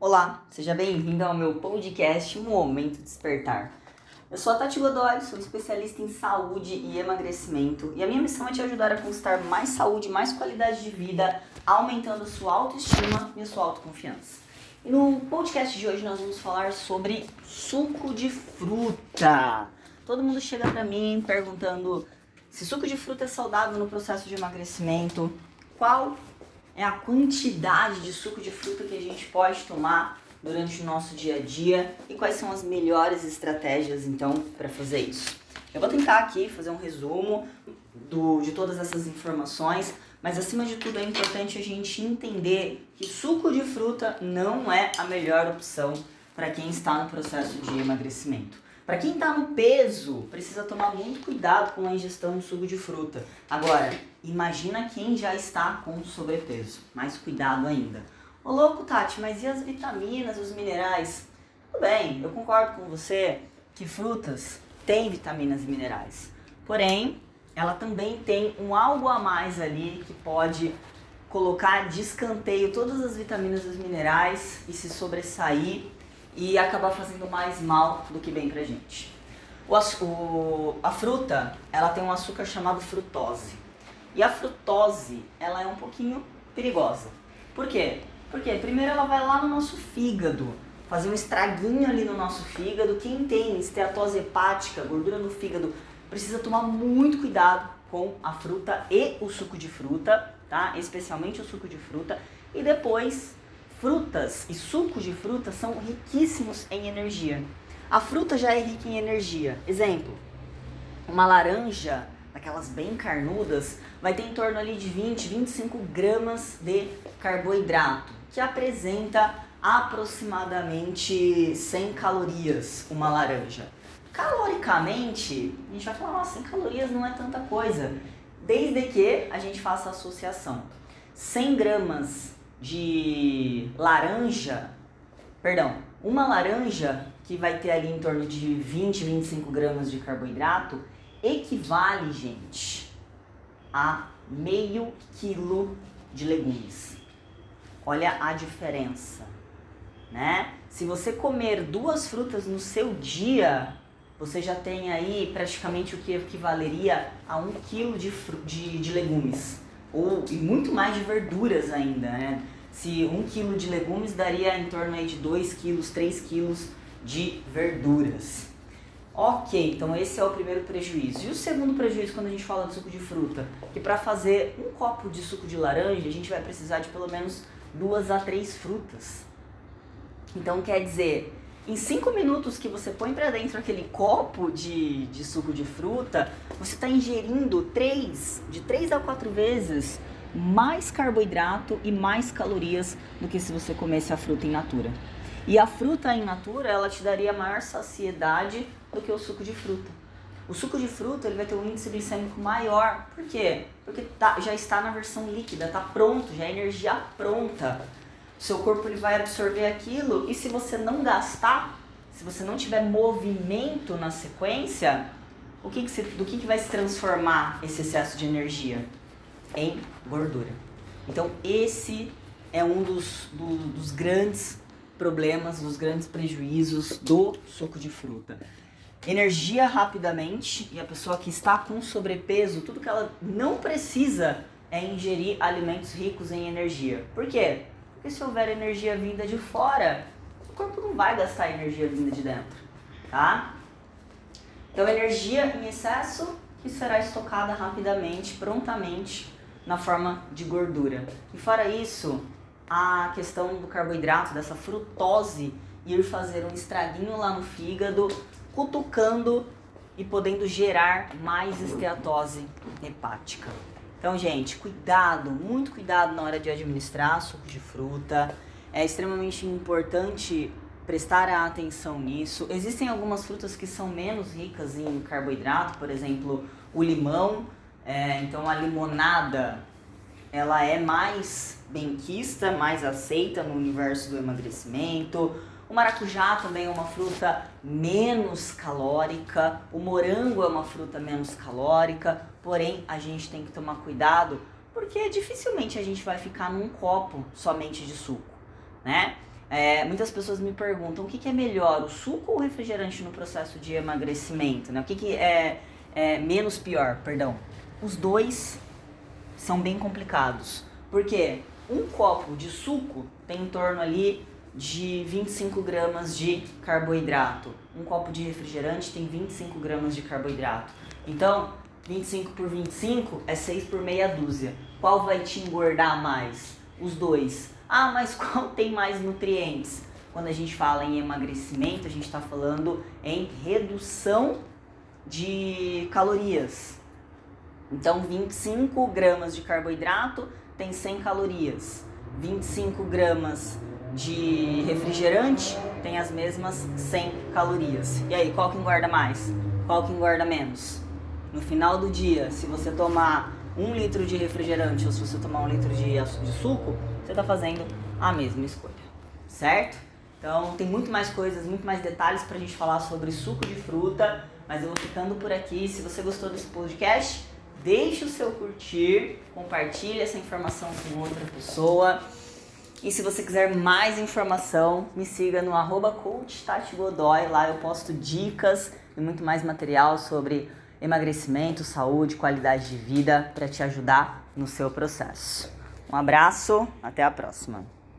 Olá, seja bem-vindo ao meu podcast Momento Despertar. Eu sou a Tati Godoy, sou especialista em saúde e emagrecimento e a minha missão é te ajudar a conquistar mais saúde, mais qualidade de vida, aumentando a sua autoestima e sua autoconfiança. E no podcast de hoje nós vamos falar sobre suco de fruta. Todo mundo chega pra mim perguntando se suco de fruta é saudável no processo de emagrecimento, qual é a quantidade de suco de fruta que a gente pode tomar durante o nosso dia a dia e quais são as melhores estratégias então para fazer isso. Eu vou tentar aqui fazer um resumo do, de todas essas informações, mas acima de tudo é importante a gente entender que suco de fruta não é a melhor opção para quem está no processo de emagrecimento. Para quem está no peso, precisa tomar muito cuidado com a ingestão de suco de fruta. Agora, imagina quem já está com sobrepeso. Mais cuidado ainda. Ô louco, Tati, mas e as vitaminas, os minerais? Tudo bem, eu concordo com você que frutas têm vitaminas e minerais. Porém, ela também tem um algo a mais ali que pode colocar de escanteio todas as vitaminas e os minerais e se sobressair e acabar fazendo mais mal do que bem pra gente. O, o, a fruta, ela tem um açúcar chamado frutose. E a frutose, ela é um pouquinho perigosa. Por quê? Porque primeiro ela vai lá no nosso fígado, fazer um estraguinho ali no nosso fígado. Quem tem esteatose hepática, gordura no fígado, precisa tomar muito cuidado com a fruta e o suco de fruta, tá? Especialmente o suco de fruta. E depois frutas e sucos de fruta são riquíssimos em energia. A fruta já é rica em energia. Exemplo, uma laranja, daquelas bem carnudas, vai ter em torno ali de 20, 25 gramas de carboidrato, que apresenta aproximadamente 100 calorias uma laranja. Caloricamente, a gente vai falar, nossa, 100 calorias não é tanta coisa, desde que a gente faça a associação. 100 gramas de laranja, perdão, uma laranja que vai ter ali em torno de 20, 25 gramas de carboidrato, equivale, gente, a meio quilo de legumes. Olha a diferença, né? Se você comer duas frutas no seu dia, você já tem aí praticamente o que equivaleria a um quilo de, de, de legumes ou e muito mais de verduras ainda, né? Se um quilo de legumes daria em torno aí de 2 quilos, 3 quilos de verduras. Ok, então esse é o primeiro prejuízo. E o segundo prejuízo quando a gente fala de suco de fruta? Que para fazer um copo de suco de laranja, a gente vai precisar de pelo menos duas a três frutas. Então quer dizer, em 5 minutos que você põe para dentro aquele copo de, de suco de fruta, você está ingerindo três, de 3 a 4 vezes mais carboidrato e mais calorias do que se você comesse a fruta in natura. E a fruta in natura, ela te daria maior saciedade do que o suco de fruta. O suco de fruta ele vai ter um índice glicêmico maior. Por quê? Porque tá, já está na versão líquida, está pronto, já é energia pronta seu corpo ele vai absorver aquilo e se você não gastar, se você não tiver movimento na sequência, o que, que do que, que vai se transformar esse excesso de energia? Em gordura. Então esse é um dos, do, dos grandes problemas, dos grandes prejuízos do suco de fruta. Energia rapidamente e a pessoa que está com sobrepeso, tudo que ela não precisa é ingerir alimentos ricos em energia. Por quê? Porque se houver energia vinda de fora, o corpo não vai gastar energia vinda de dentro, tá? Então, energia em excesso que será estocada rapidamente, prontamente, na forma de gordura. E fora isso, a questão do carboidrato, dessa frutose, ir fazer um estraguinho lá no fígado, cutucando e podendo gerar mais esteatose hepática. Então, gente, cuidado, muito cuidado na hora de administrar suco de fruta. É extremamente importante prestar atenção nisso. Existem algumas frutas que são menos ricas em carboidrato, por exemplo, o limão. É, então, a limonada ela é mais benquista, mais aceita no universo do emagrecimento. O maracujá também é uma fruta menos calórica, o morango é uma fruta menos calórica, porém a gente tem que tomar cuidado porque dificilmente a gente vai ficar num copo somente de suco, né? É, muitas pessoas me perguntam o que, que, é melhor, o suco ou o refrigerante no processo de emagrecimento? Né? O que, que é, é menos pior, perdão? Os dois são bem complicados. Porque um copo de suco tem em torno ali de 25 gramas de carboidrato. Um copo de refrigerante tem 25 gramas de carboidrato. Então, 25 por 25 é 6 por meia dúzia. Qual vai te engordar mais? Os dois. Ah, mas qual tem mais nutrientes? Quando a gente fala em emagrecimento, a gente está falando em redução de calorias. Então, 25 gramas de carboidrato tem 100 calorias. 25 gramas de refrigerante tem as mesmas 100 calorias. E aí, qual que engorda mais? Qual que engorda menos? No final do dia, se você tomar um litro de refrigerante ou se você tomar um litro de, de suco, você está fazendo a mesma escolha, certo? Então tem muito mais coisas, muito mais detalhes para a gente falar sobre suco de fruta, mas eu vou ficando por aqui. Se você gostou desse podcast, deixe o seu curtir, compartilhe essa informação com outra pessoa. E se você quiser mais informação, me siga no arroba. Lá eu posto dicas e muito mais material sobre emagrecimento, saúde, qualidade de vida para te ajudar no seu processo. Um abraço, até a próxima.